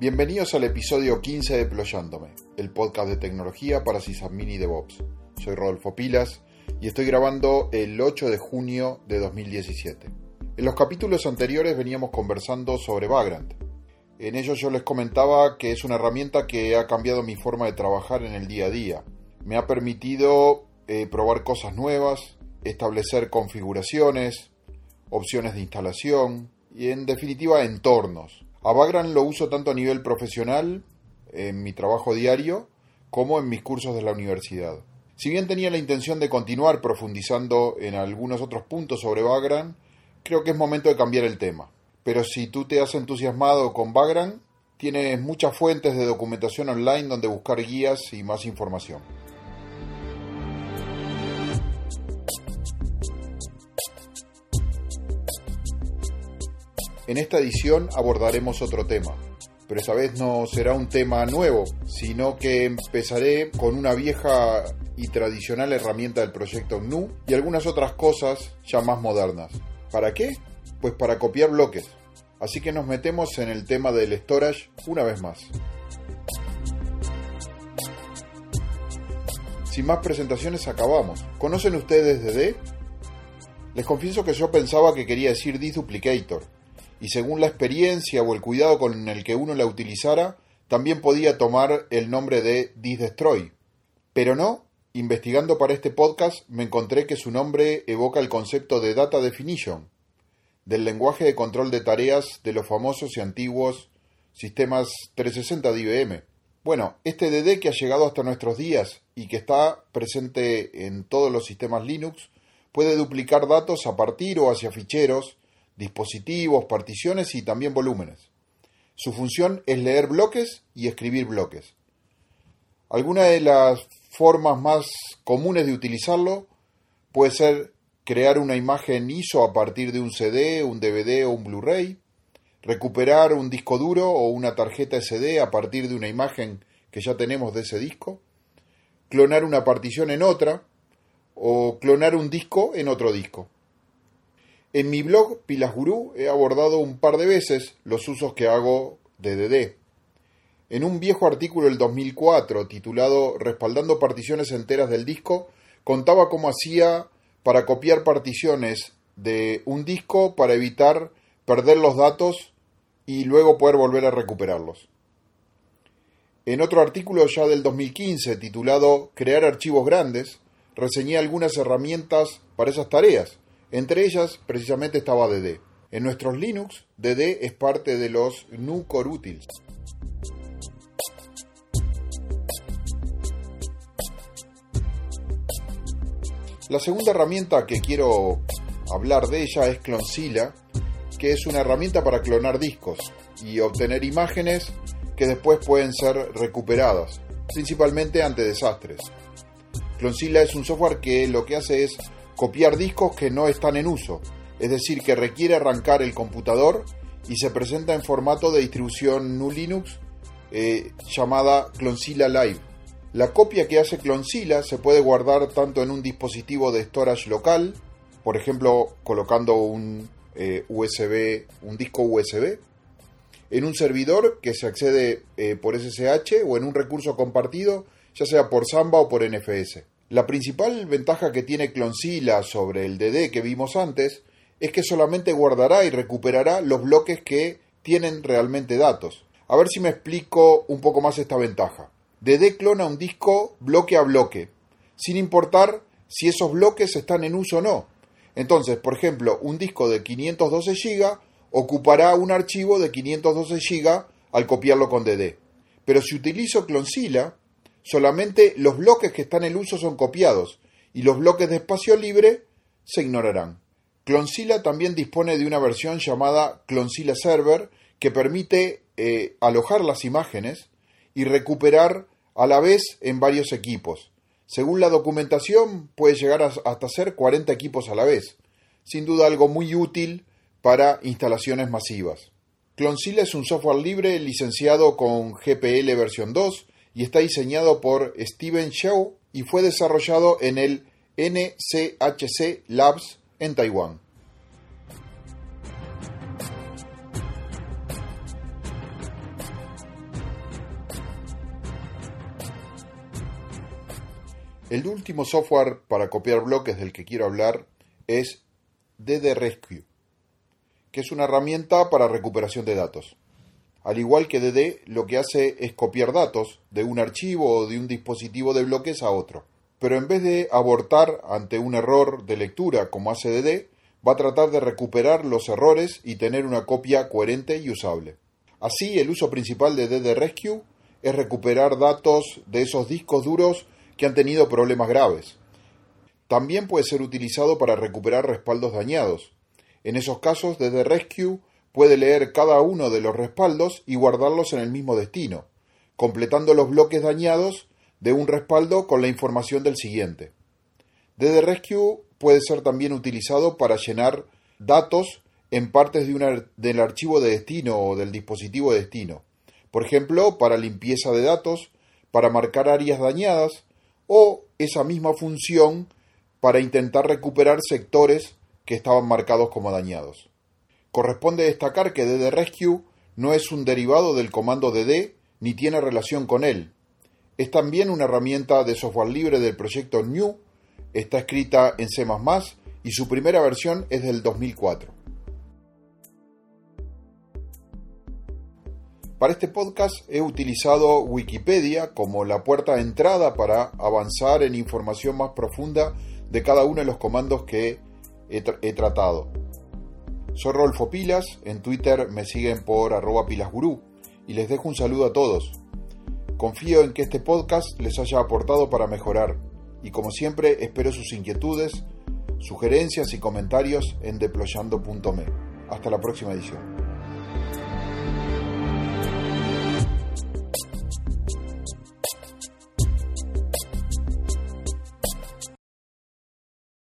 Bienvenidos al episodio 15 de Ployándome, el podcast de tecnología para sysadmin y DevOps. Soy Rodolfo Pilas y estoy grabando el 8 de junio de 2017. En los capítulos anteriores veníamos conversando sobre Vagrant. En ellos yo les comentaba que es una herramienta que ha cambiado mi forma de trabajar en el día a día. Me ha permitido eh, probar cosas nuevas, establecer configuraciones, opciones de instalación y en definitiva entornos. A Vagrant lo uso tanto a nivel profesional, en mi trabajo diario, como en mis cursos de la universidad. Si bien tenía la intención de continuar profundizando en algunos otros puntos sobre Vagrant, creo que es momento de cambiar el tema. Pero si tú te has entusiasmado con Vagrant, tienes muchas fuentes de documentación online donde buscar guías y más información. En esta edición abordaremos otro tema, pero esta vez no será un tema nuevo, sino que empezaré con una vieja y tradicional herramienta del proyecto GNU y algunas otras cosas ya más modernas. ¿Para qué? Pues para copiar bloques. Así que nos metemos en el tema del storage una vez más. Sin más presentaciones acabamos. ¿Conocen ustedes DD? Les confieso que yo pensaba que quería decir Duplicator, y según la experiencia o el cuidado con el que uno la utilizara, también podía tomar el nombre de Destroy. Pero no, investigando para este podcast me encontré que su nombre evoca el concepto de Data Definition, del lenguaje de control de tareas de los famosos y antiguos sistemas 360 de IBM. Bueno, este DD que ha llegado hasta nuestros días y que está presente en todos los sistemas Linux puede duplicar datos a partir o hacia ficheros dispositivos, particiones y también volúmenes. Su función es leer bloques y escribir bloques. Alguna de las formas más comunes de utilizarlo puede ser crear una imagen ISO a partir de un CD, un DVD o un Blu-ray, recuperar un disco duro o una tarjeta SD a partir de una imagen que ya tenemos de ese disco, clonar una partición en otra o clonar un disco en otro disco. En mi blog Pilas Gurú he abordado un par de veces los usos que hago de DD. En un viejo artículo del 2004 titulado Respaldando particiones enteras del disco, contaba cómo hacía para copiar particiones de un disco para evitar perder los datos y luego poder volver a recuperarlos. En otro artículo ya del 2015 titulado Crear archivos grandes, reseñé algunas herramientas para esas tareas entre ellas, precisamente estaba DD. En nuestros Linux, DD es parte de los GNU Core Utils. La segunda herramienta que quiero hablar de ella es Clonzilla, que es una herramienta para clonar discos y obtener imágenes que después pueden ser recuperadas, principalmente ante desastres. Clonzilla es un software que lo que hace es copiar discos que no están en uso, es decir, que requiere arrancar el computador y se presenta en formato de distribución GNU Linux eh, llamada Clonzilla Live. La copia que hace Clonzilla se puede guardar tanto en un dispositivo de storage local, por ejemplo, colocando un eh, USB, un disco USB, en un servidor que se accede eh, por SSH o en un recurso compartido, ya sea por Samba o por NFS. La principal ventaja que tiene Clonzilla sobre el DD que vimos antes es que solamente guardará y recuperará los bloques que tienen realmente datos. A ver si me explico un poco más esta ventaja. DD clona un disco bloque a bloque, sin importar si esos bloques están en uso o no. Entonces, por ejemplo, un disco de 512 GB ocupará un archivo de 512 GB al copiarlo con DD. Pero si utilizo Clonzilla, Solamente los bloques que están en uso son copiados y los bloques de espacio libre se ignorarán. Clonzilla también dispone de una versión llamada Clonzilla Server que permite eh, alojar las imágenes y recuperar a la vez en varios equipos. Según la documentación puede llegar hasta ser 40 equipos a la vez. Sin duda algo muy útil para instalaciones masivas. Clonzilla es un software libre licenciado con GPL versión 2 y está diseñado por Steven Shou y fue desarrollado en el NCHC Labs en Taiwán. El último software para copiar bloques del que quiero hablar es DD Rescue, que es una herramienta para recuperación de datos. Al igual que DD, lo que hace es copiar datos de un archivo o de un dispositivo de bloques a otro. Pero en vez de abortar ante un error de lectura como hace DD, va a tratar de recuperar los errores y tener una copia coherente y usable. Así, el uso principal de DD Rescue es recuperar datos de esos discos duros que han tenido problemas graves. También puede ser utilizado para recuperar respaldos dañados. En esos casos, desde Rescue puede leer cada uno de los respaldos y guardarlos en el mismo destino, completando los bloques dañados de un respaldo con la información del siguiente. DD Rescue puede ser también utilizado para llenar datos en partes de del archivo de destino o del dispositivo de destino. Por ejemplo, para limpieza de datos, para marcar áreas dañadas o esa misma función para intentar recuperar sectores que estaban marcados como dañados. Corresponde destacar que DD Rescue no es un derivado del comando DD ni tiene relación con él. Es también una herramienta de software libre del proyecto New, está escrita en C ⁇ y su primera versión es del 2004. Para este podcast he utilizado Wikipedia como la puerta de entrada para avanzar en información más profunda de cada uno de los comandos que he, tratado. Soy Rolfo Pilas, en Twitter me siguen por arroba pilasgurú y les dejo un saludo a todos. Confío en que este podcast les haya aportado para mejorar y como siempre espero sus inquietudes, sugerencias y comentarios en deployando.me. Hasta la próxima edición.